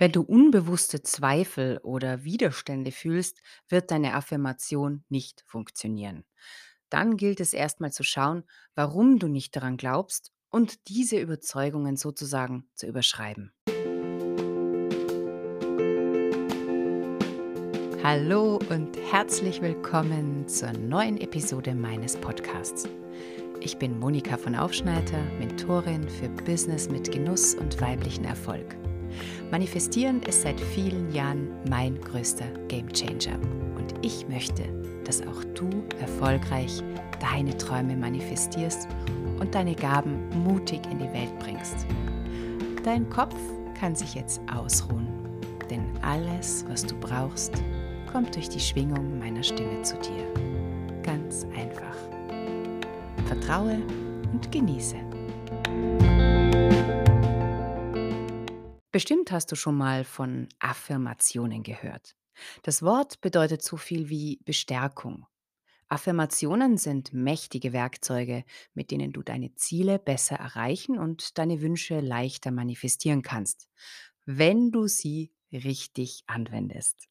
Wenn du unbewusste Zweifel oder Widerstände fühlst, wird deine Affirmation nicht funktionieren. Dann gilt es erstmal zu schauen, warum du nicht daran glaubst und diese Überzeugungen sozusagen zu überschreiben. Hallo und herzlich willkommen zur neuen Episode meines Podcasts. Ich bin Monika von Aufschneider, Mentorin für Business mit Genuss und weiblichen Erfolg. Manifestieren ist seit vielen Jahren mein größter Gamechanger und ich möchte, dass auch du erfolgreich deine Träume manifestierst und deine Gaben mutig in die Welt bringst. Dein Kopf kann sich jetzt ausruhen, denn alles, was du brauchst, kommt durch die Schwingung meiner Stimme zu dir. Ganz einfach. Vertraue und genieße. Bestimmt hast du schon mal von Affirmationen gehört. Das Wort bedeutet so viel wie Bestärkung. Affirmationen sind mächtige Werkzeuge, mit denen du deine Ziele besser erreichen und deine Wünsche leichter manifestieren kannst, wenn du sie richtig anwendest.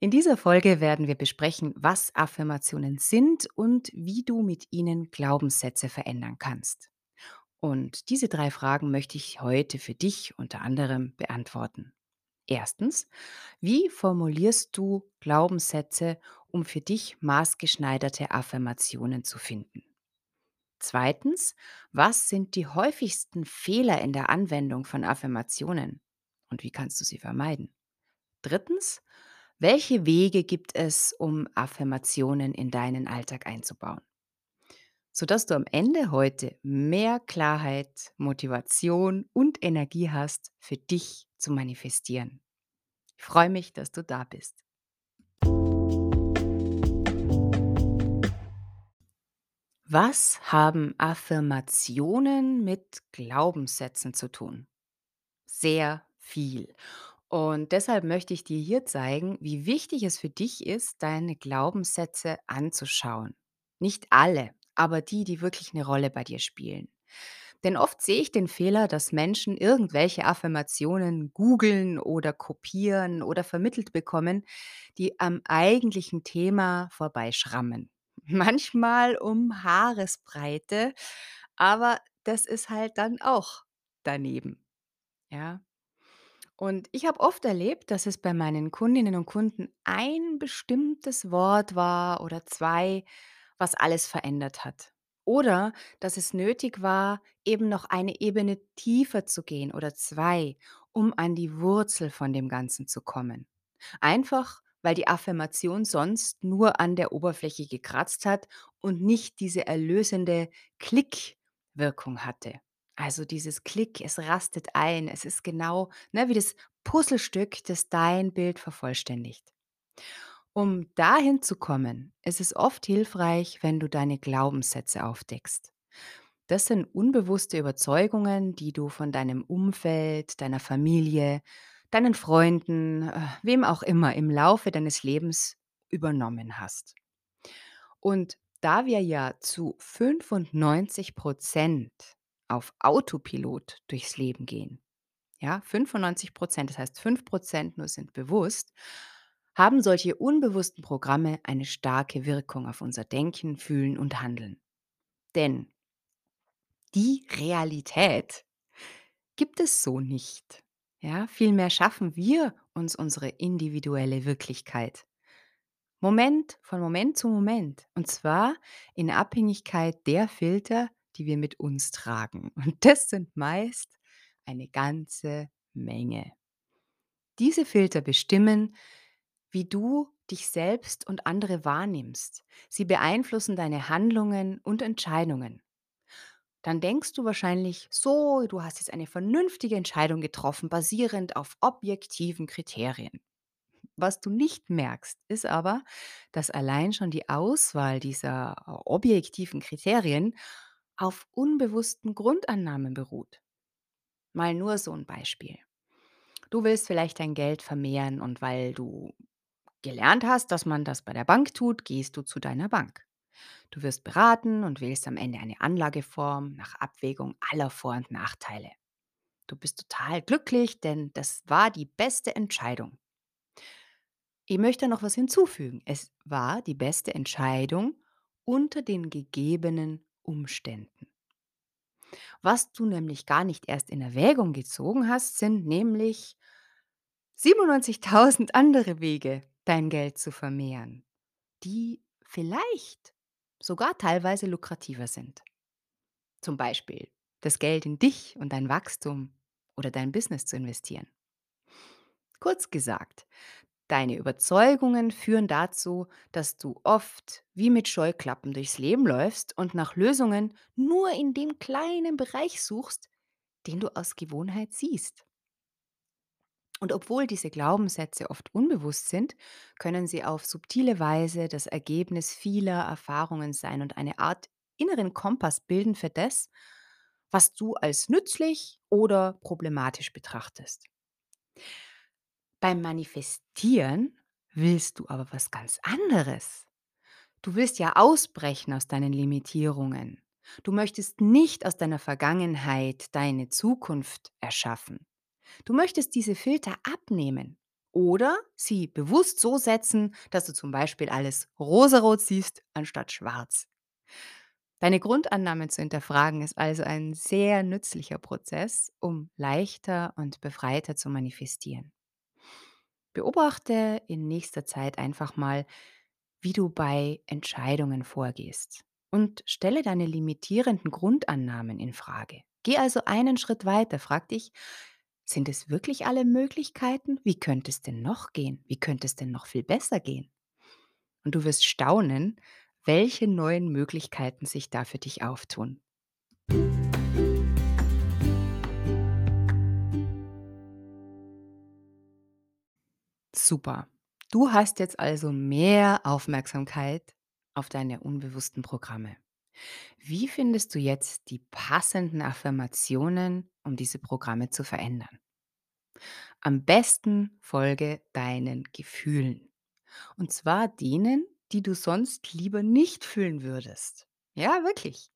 In dieser Folge werden wir besprechen, was Affirmationen sind und wie du mit ihnen Glaubenssätze verändern kannst. Und diese drei Fragen möchte ich heute für dich unter anderem beantworten. Erstens, wie formulierst du Glaubenssätze, um für dich maßgeschneiderte Affirmationen zu finden? Zweitens, was sind die häufigsten Fehler in der Anwendung von Affirmationen und wie kannst du sie vermeiden? Drittens, welche Wege gibt es, um Affirmationen in deinen Alltag einzubauen? Sodass du am Ende heute mehr Klarheit, Motivation und Energie hast, für dich zu manifestieren. Ich freue mich, dass du da bist. Was haben Affirmationen mit Glaubenssätzen zu tun? Sehr viel. Und deshalb möchte ich dir hier zeigen, wie wichtig es für dich ist, deine Glaubenssätze anzuschauen. Nicht alle, aber die, die wirklich eine Rolle bei dir spielen. Denn oft sehe ich den Fehler, dass Menschen irgendwelche Affirmationen googeln oder kopieren oder vermittelt bekommen, die am eigentlichen Thema vorbeischrammen. Manchmal um Haaresbreite, aber das ist halt dann auch daneben. Ja. Und ich habe oft erlebt, dass es bei meinen Kundinnen und Kunden ein bestimmtes Wort war oder 2, was alles verändert hat. Oder dass es nötig war, eben noch eine Ebene tiefer zu gehen oder 2, um an die Wurzel von dem Ganzen zu kommen. Einfach, weil die Affirmation sonst nur an der Oberfläche gekratzt hat und nicht diese erlösende Klickwirkung hatte. Also dieses Klick, es rastet ein, es ist genau ne, wie das Puzzlestück, das dein Bild vervollständigt. Um dahin zu kommen, ist es oft hilfreich, wenn du deine Glaubenssätze aufdeckst. Das sind unbewusste Überzeugungen, die du von deinem Umfeld, deiner Familie, deinen Freunden, äh, wem auch immer im Laufe deines Lebens übernommen hast. Und da wir ja zu 95 Prozent auf Autopilot durchs Leben gehen, ja, 95 Prozent, das heißt 5 Prozent nur sind bewusst, haben solche unbewussten Programme eine starke Wirkung auf unser Denken, Fühlen und Handeln. Denn die Realität gibt es so nicht. Ja, vielmehr schaffen wir uns unsere individuelle Wirklichkeit. Moment von Moment zu Moment. Und zwar in Abhängigkeit der Filter, die wir mit uns tragen. Und das sind meist eine ganze Menge. Diese Filter bestimmen, wie du dich selbst und andere wahrnimmst. Sie beeinflussen deine Handlungen und Entscheidungen. Dann denkst du wahrscheinlich, so, du hast jetzt eine vernünftige Entscheidung getroffen, basierend auf objektiven Kriterien. Was du nicht merkst, ist aber, dass allein schon die Auswahl dieser äh, objektiven Kriterien auf unbewussten Grundannahmen beruht. Mal nur so ein Beispiel. Du willst vielleicht dein Geld vermehren und weil du gelernt hast, dass man das bei der Bank tut, gehst du zu deiner Bank. Du wirst beraten und wählst am Ende eine Anlageform nach Abwägung aller Vor- und Nachteile. Du bist total glücklich, denn das war die beste Entscheidung. Ich möchte noch was hinzufügen. Es war die beste Entscheidung unter den gegebenen Umständen. Was du nämlich gar nicht erst in Erwägung gezogen hast, sind nämlich 97.000 andere Wege, dein Geld zu vermehren, die vielleicht sogar teilweise lukrativer sind. Zum Beispiel das Geld in dich und dein Wachstum oder dein Business zu investieren. Kurz gesagt, deine Überzeugungen führen dazu, dass du oft wie mit Scheuklappen durchs Leben läufst und nach Lösungen nur in dem kleinen Bereich suchst, den du aus Gewohnheit siehst. Und obwohl diese Glaubenssätze oft unbewusst sind, können sie auf subtile Weise das Ergebnis vieler Erfahrungen sein und eine Art inneren Kompass bilden für das, was du als nützlich oder problematisch betrachtest. Beim Manifestieren willst du aber was ganz anderes. Du willst ja ausbrechen aus deinen Limitierungen. Du möchtest nicht aus deiner Vergangenheit deine Zukunft erschaffen. Du möchtest diese Filter abnehmen oder sie bewusst so setzen, dass du zum Beispiel alles rosarot siehst anstatt schwarz. Deine Grundannahme zu hinterfragen ist also ein sehr nützlicher Prozess, um leichter und befreiter zu manifestieren. Beobachte in nächster Zeit einfach mal, wie du bei Entscheidungen vorgehst und stelle deine limitierenden Grundannahmen in Frage. Geh also einen Schritt weiter, frag dich, sind es wirklich alle Möglichkeiten? Wie könnte es denn noch gehen? Wie könnte es denn noch viel besser gehen? Und du wirst staunen, welche neuen Möglichkeiten sich da für dich auftun. Super. Du hast jetzt also mehr Aufmerksamkeit auf deine unbewussten Programme. Wie findest du jetzt die passenden Affirmationen, um diese Programme zu verändern? Am besten folge deinen Gefühlen. Und zwar denen, die du sonst lieber nicht fühlen würdest. Ja, wirklich.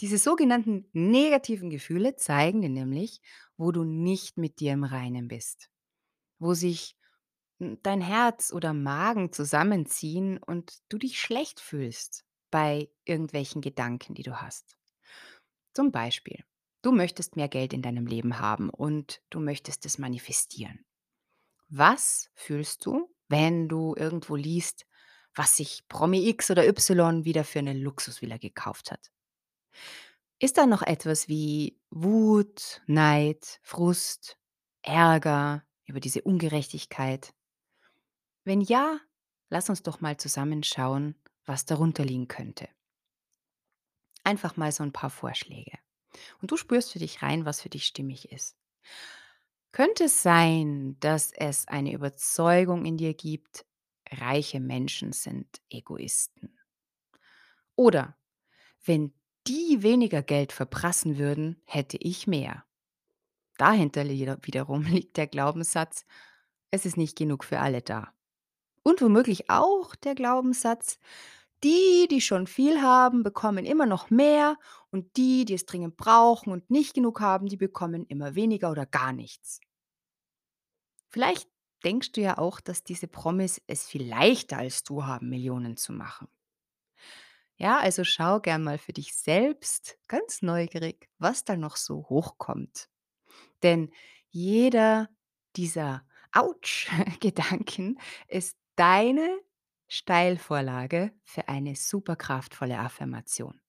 Diese sogenannten negativen Gefühle zeigen dir nämlich, wo du nicht mit dir im Reinen bist, wo sich dein Herz oder Magen zusammenziehen und du dich schlecht fühlst bei irgendwelchen Gedanken, die du hast. Zum Beispiel, du möchtest mehr Geld in deinem Leben haben und du möchtest es manifestieren. Was fühlst du, wenn du irgendwo liest, was sich Promi X oder Y wieder für eine Luxusvilla gekauft hat? Ist da noch etwas wie Wut, Neid, Frust, Ärger über diese Ungerechtigkeit? Wenn ja, lass uns doch mal zusammenschauen, was darunter liegen könnte. Einfach mal so ein paar Vorschläge. Und du spürst für dich rein, was für dich stimmig ist. Könnte es sein, dass es eine Überzeugung in dir gibt, reiche Menschen sind Egoisten? Oder wenn die weniger Geld verprassen würden, hätte ich mehr. Dahinter wiederum liegt der Glaubenssatz, es ist nicht genug für alle da. Und womöglich auch der Glaubenssatz, die, die schon viel haben, bekommen immer noch mehr und die, die es dringend brauchen und nicht genug haben, die bekommen immer weniger oder gar nichts. Vielleicht denkst du ja auch, dass diese Promis es viel leichter als du haben, Millionen zu machen. Ja, also schau gern mal für dich selbst ganz neugierig, was da noch so hochkommt. Denn jeder dieser Autsch-Gedanken ist deine Steilvorlage für eine super kraftvolle Affirmation.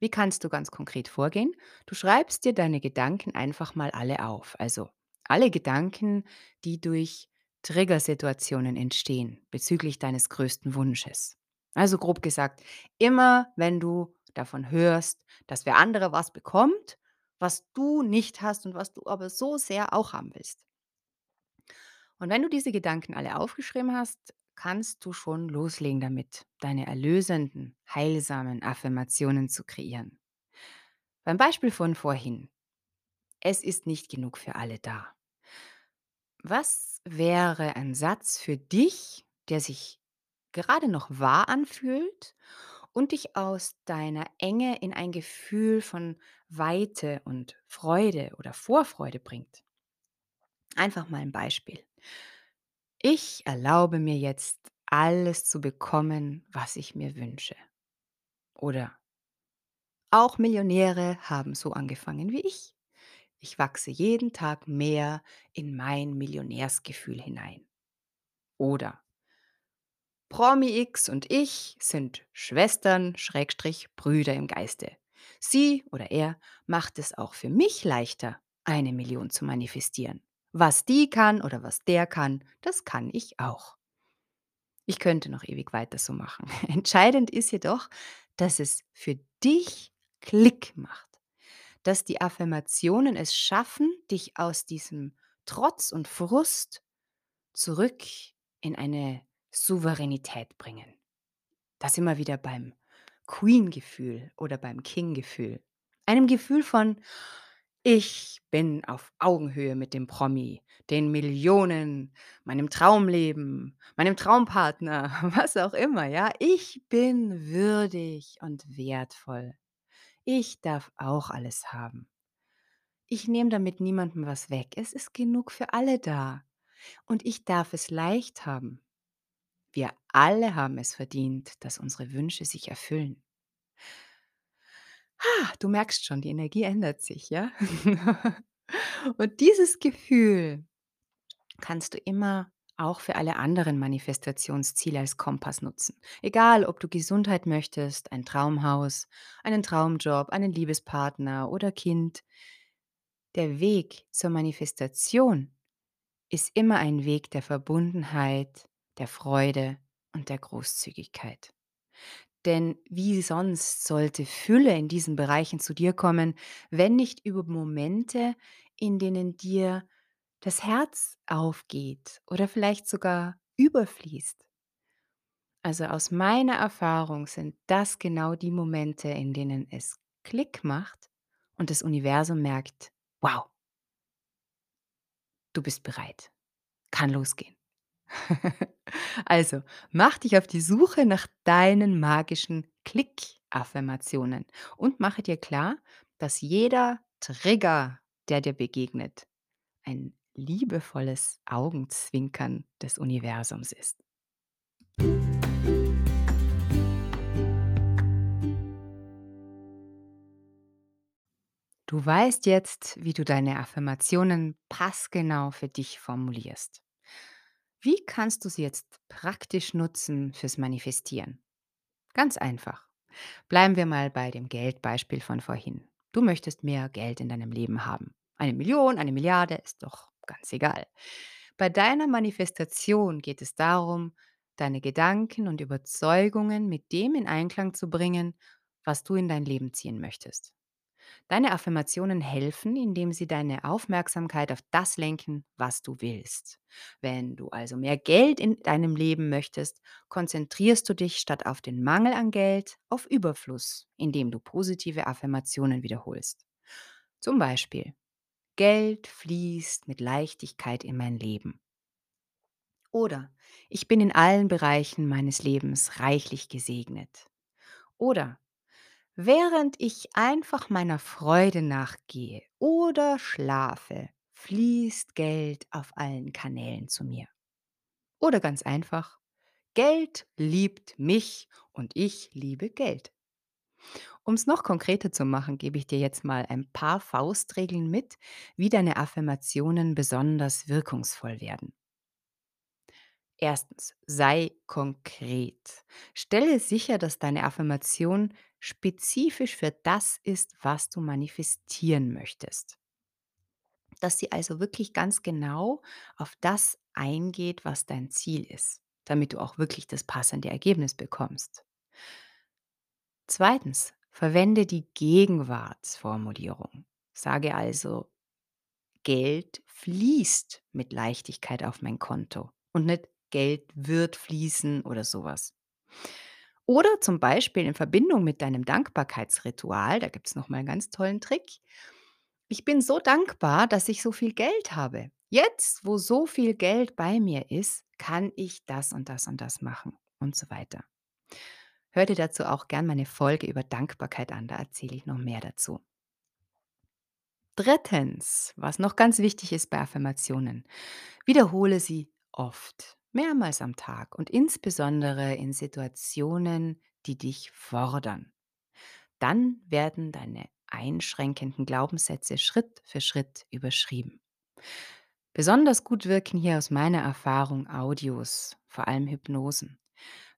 Wie kannst du ganz konkret vorgehen? Du schreibst dir deine Gedanken einfach mal alle auf. Also alle Gedanken, die durch Triggersituationen entstehen bezüglich deines größten Wunsches. Also grob gesagt, immer wenn du davon hörst, dass wer andere was bekommt, was du nicht hast und was du aber so sehr auch haben willst. Und wenn du diese Gedanken alle aufgeschrieben hast, kannst du schon loslegen damit, deine erlösenden, heilsamen Affirmationen zu kreieren. Beim Beispiel von vorhin. Es ist nicht genug für alle da. Was wäre ein Satz für dich, der sich gerade noch wahr anfühlt und dich aus deiner Enge in ein Gefühl von Weite und Freude oder Vorfreude bringt. Einfach mal ein Beispiel. Ich erlaube mir jetzt alles zu bekommen, was ich mir wünsche. Oder auch Millionäre haben so angefangen wie ich. Ich wachse jeden Tag mehr in mein Millionärsgefühl hinein. Oder Promi X und ich sind Schwestern, Schrägstrich, Brüder im Geiste. Sie oder er macht es auch für mich leichter, eine Million zu manifestieren. Was die kann oder was der kann, das kann ich auch. Ich könnte noch ewig weiter so machen. Entscheidend ist jedoch, dass es für dich Klick macht, dass die Affirmationen es schaffen, dich aus diesem Trotz und Frust zurück in eine Souveränität bringen. Da sind wir wieder beim Queen-Gefühl oder beim King-Gefühl. Einem Gefühl von, ich bin auf Augenhöhe mit dem Promi, den Millionen, meinem Traumleben, meinem Traumpartner, was auch immer, ja. Ich bin würdig und wertvoll. Ich darf auch alles haben. Ich nehme damit niemandem was weg. Es ist genug für alle da. Und ich darf es leicht haben. Wir alle haben es verdient, dass unsere Wünsche sich erfüllen. Ah, du merkst schon, die Energie ändert sich, ja? Und dieses Gefühl kannst du immer auch für alle anderen Manifestationsziele als Kompass nutzen. Egal, ob du Gesundheit möchtest, ein Traumhaus, einen Traumjob, einen Liebespartner oder Kind. Der Weg zur Manifestation ist immer ein Weg der Verbundenheit, der Freude und der Großzügigkeit. Denn wie sonst sollte Fülle in diesen Bereichen zu dir kommen, wenn nicht über Momente, in denen dir das Herz aufgeht oder vielleicht sogar überfließt? Also aus meiner Erfahrung sind das genau die Momente, in denen es Klick macht und das Universum merkt, wow, du bist bereit, kann losgehen. Also, mach dich auf die Suche nach deinen magischen Klick-Affirmationen und mache dir klar, dass jeder Trigger, der dir begegnet, ein liebevolles Augenzwinkern des Universums ist. Du weißt jetzt, wie du deine Affirmationen passgenau für dich formulierst. Wie kannst du sie jetzt praktisch nutzen fürs Manifestieren? Ganz einfach. Bleiben wir mal bei dem Geldbeispiel von vorhin. Du möchtest mehr Geld in deinem Leben haben. Eine Million, eine Milliarde, ist doch ganz egal. Bei deiner Manifestation geht es darum, deine Gedanken und Überzeugungen mit dem in Einklang zu bringen, was du in dein Leben ziehen möchtest. Deine Affirmationen helfen, indem sie deine Aufmerksamkeit auf das lenken, was du willst. Wenn du also mehr Geld in deinem Leben möchtest, konzentrierst du dich statt auf den Mangel an Geld auf Überfluss, indem du positive Affirmationen wiederholst. Zum Beispiel, Geld fließt mit Leichtigkeit in mein Leben. Oder ich bin in allen Bereichen meines Lebens reichlich gesegnet. Oder Während ich einfach meiner Freude nachgehe oder schlafe, fließt Geld auf allen Kanälen zu mir. Oder ganz einfach, Geld liebt mich und ich liebe Geld. Um es noch konkreter zu machen, gebe ich dir jetzt mal ein paar Faustregeln mit, wie deine Affirmationen besonders wirkungsvoll werden. Erstens, sei konkret. Stelle sicher, dass deine Affirmation spezifisch für das ist, was du manifestieren möchtest. Dass sie also wirklich ganz genau auf das eingeht, was dein Ziel ist, damit du auch wirklich das passende Ergebnis bekommst. Zweitens, verwende die Gegenwartsformulierung. Sage also, Geld fließt mit Leichtigkeit auf mein Konto und nicht Geld wird fließen oder sowas. Oder zum Beispiel in Verbindung mit deinem Dankbarkeitsritual, da gibt es noch mal einen ganz tollen Trick. Ich bin so dankbar, dass ich so viel Geld habe. Jetzt, wo so viel Geld bei mir ist, kann ich das und das und das machen und so weiter. Hör dir dazu auch gern meine Folge über Dankbarkeit an, da erzähle ich noch mehr dazu. Drittens, was noch ganz wichtig ist bei Affirmationen, wiederhole sie oft, mehrmals am Tag und insbesondere in Situationen, die dich fordern. Dann werden deine einschränkenden Glaubenssätze Schritt für Schritt überschrieben. Besonders gut wirken hier aus meiner Erfahrung Audios, vor allem Hypnosen.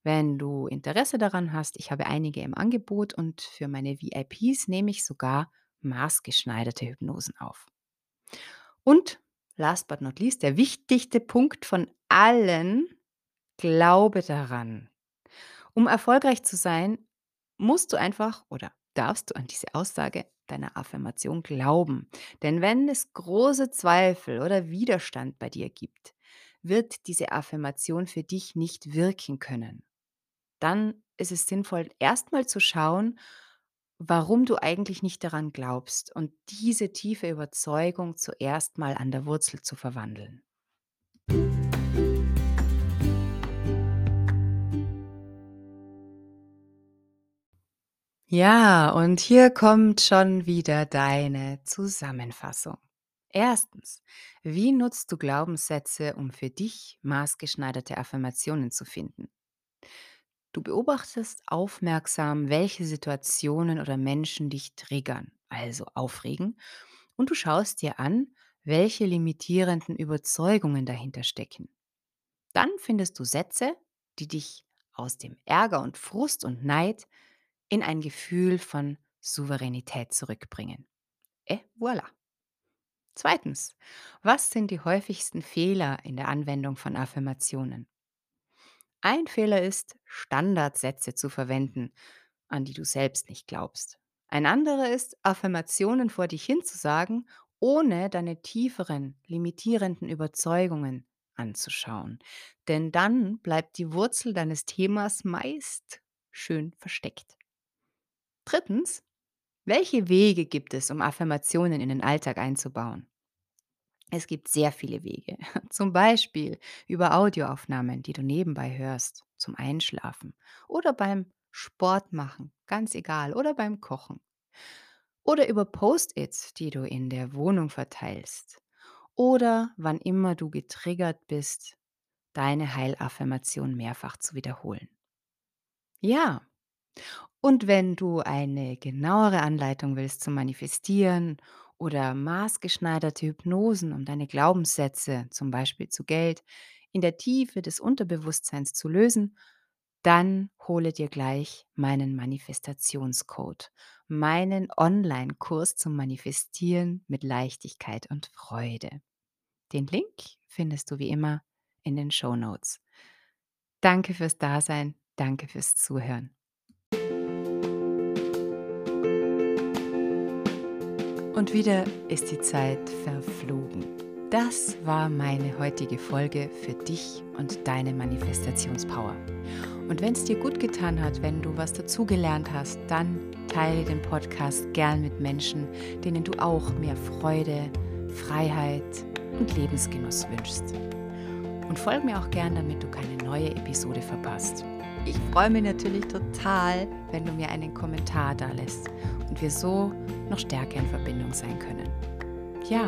Wenn du Interesse daran hast, ich habe einige im Angebot und für meine VIPs nehme ich sogar maßgeschneiderte Hypnosen auf. Und last but not least, der wichtigste Punkt von allen, glaube daran. Um erfolgreich zu sein, musst du einfach oder darfst du an diese Aussage deiner Affirmation glauben. Denn wenn es große Zweifel oder Widerstand bei dir gibt, wird diese Affirmation für dich nicht wirken können. Dann ist es sinnvoll, erstmal zu schauen, warum du eigentlich nicht daran glaubst und diese tiefe Überzeugung zuerst mal an der Wurzel zu verwandeln. Ja, und hier kommt schon wieder deine Zusammenfassung. Erstens, wie nutzt du Glaubenssätze, um für dich maßgeschneiderte Affirmationen zu finden? Du beobachtest aufmerksam, welche Situationen oder Menschen dich triggern, also aufregen, und du schaust dir an, welche limitierenden Überzeugungen dahinter stecken. Dann findest du Sätze, die dich aus dem Ärger und Frust und Neid in ein Gefühl von Souveränität zurückbringen. Et voilà. Zweitens, was sind die häufigsten Fehler in der Anwendung von Affirmationen? Ein Fehler ist, Standardsätze zu verwenden, an die du selbst nicht glaubst. Ein anderer ist, Affirmationen vor dich hinzusagen, ohne deine tieferen, limitierenden Überzeugungen anzuschauen. Denn dann bleibt die Wurzel deines Themas meist schön versteckt. Drittens, welche Wege gibt es, um Affirmationen in den Alltag einzubauen? Es gibt sehr viele Wege. Zum Beispiel über Audioaufnahmen, die du nebenbei hörst, zum Einschlafen oder beim Sport machen, ganz egal, oder beim Kochen. Oder über Post-its, die du in der Wohnung verteilst. Oder wann immer du getriggert bist, deine Heilaffirmation mehrfach zu wiederholen. Ja, und wenn du eine genauere Anleitung willst zum Manifestieren oder maßgeschneiderte Hypnosen, um deine Glaubenssätze, zum Beispiel zu Geld, in der Tiefe des Unterbewusstseins zu lösen, dann hole dir gleich meinen Manifestationscode, meinen Online-Kurs zum Manifestieren mit Leichtigkeit und Freude. Den Link findest du wie immer in den Show Notes. Danke fürs Dasein, danke fürs Zuhören. Und wieder ist die Zeit verflogen. Das war meine heutige Folge für dich und deine Manifestationspower. Und wenn es dir gut getan hat, wenn du was dazugelernt hast, dann teile den Podcast gern mit Menschen, denen du auch mehr Freude, Freiheit und Lebensgenuss wünschst. Und folge mir auch gern, damit du keine neue Episode verpasst. Ich freue mich natürlich total, wenn du mir einen Kommentar da lässt und wir so noch stärker in Verbindung sein können. Ja,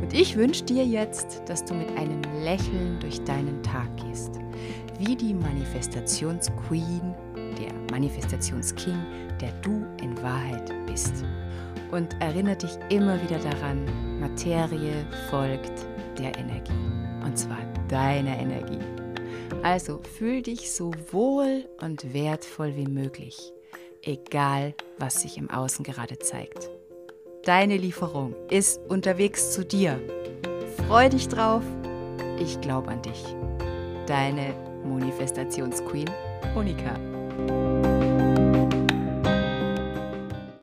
und ich wünsche dir jetzt, dass du mit einem Lächeln durch deinen Tag gehst, wie die Manifestationsqueen, der Manifestationsking, der du in Wahrheit bist. Und erinnere dich immer wieder daran, Materie folgt der Energie. Und zwar deiner Energie. Also fühl dich so wohl und wertvoll wie möglich, egal was sich im Außen gerade zeigt. Deine Lieferung ist unterwegs zu dir. Freu dich drauf. Ich glaube an dich. Deine Manifestationsqueen Monika.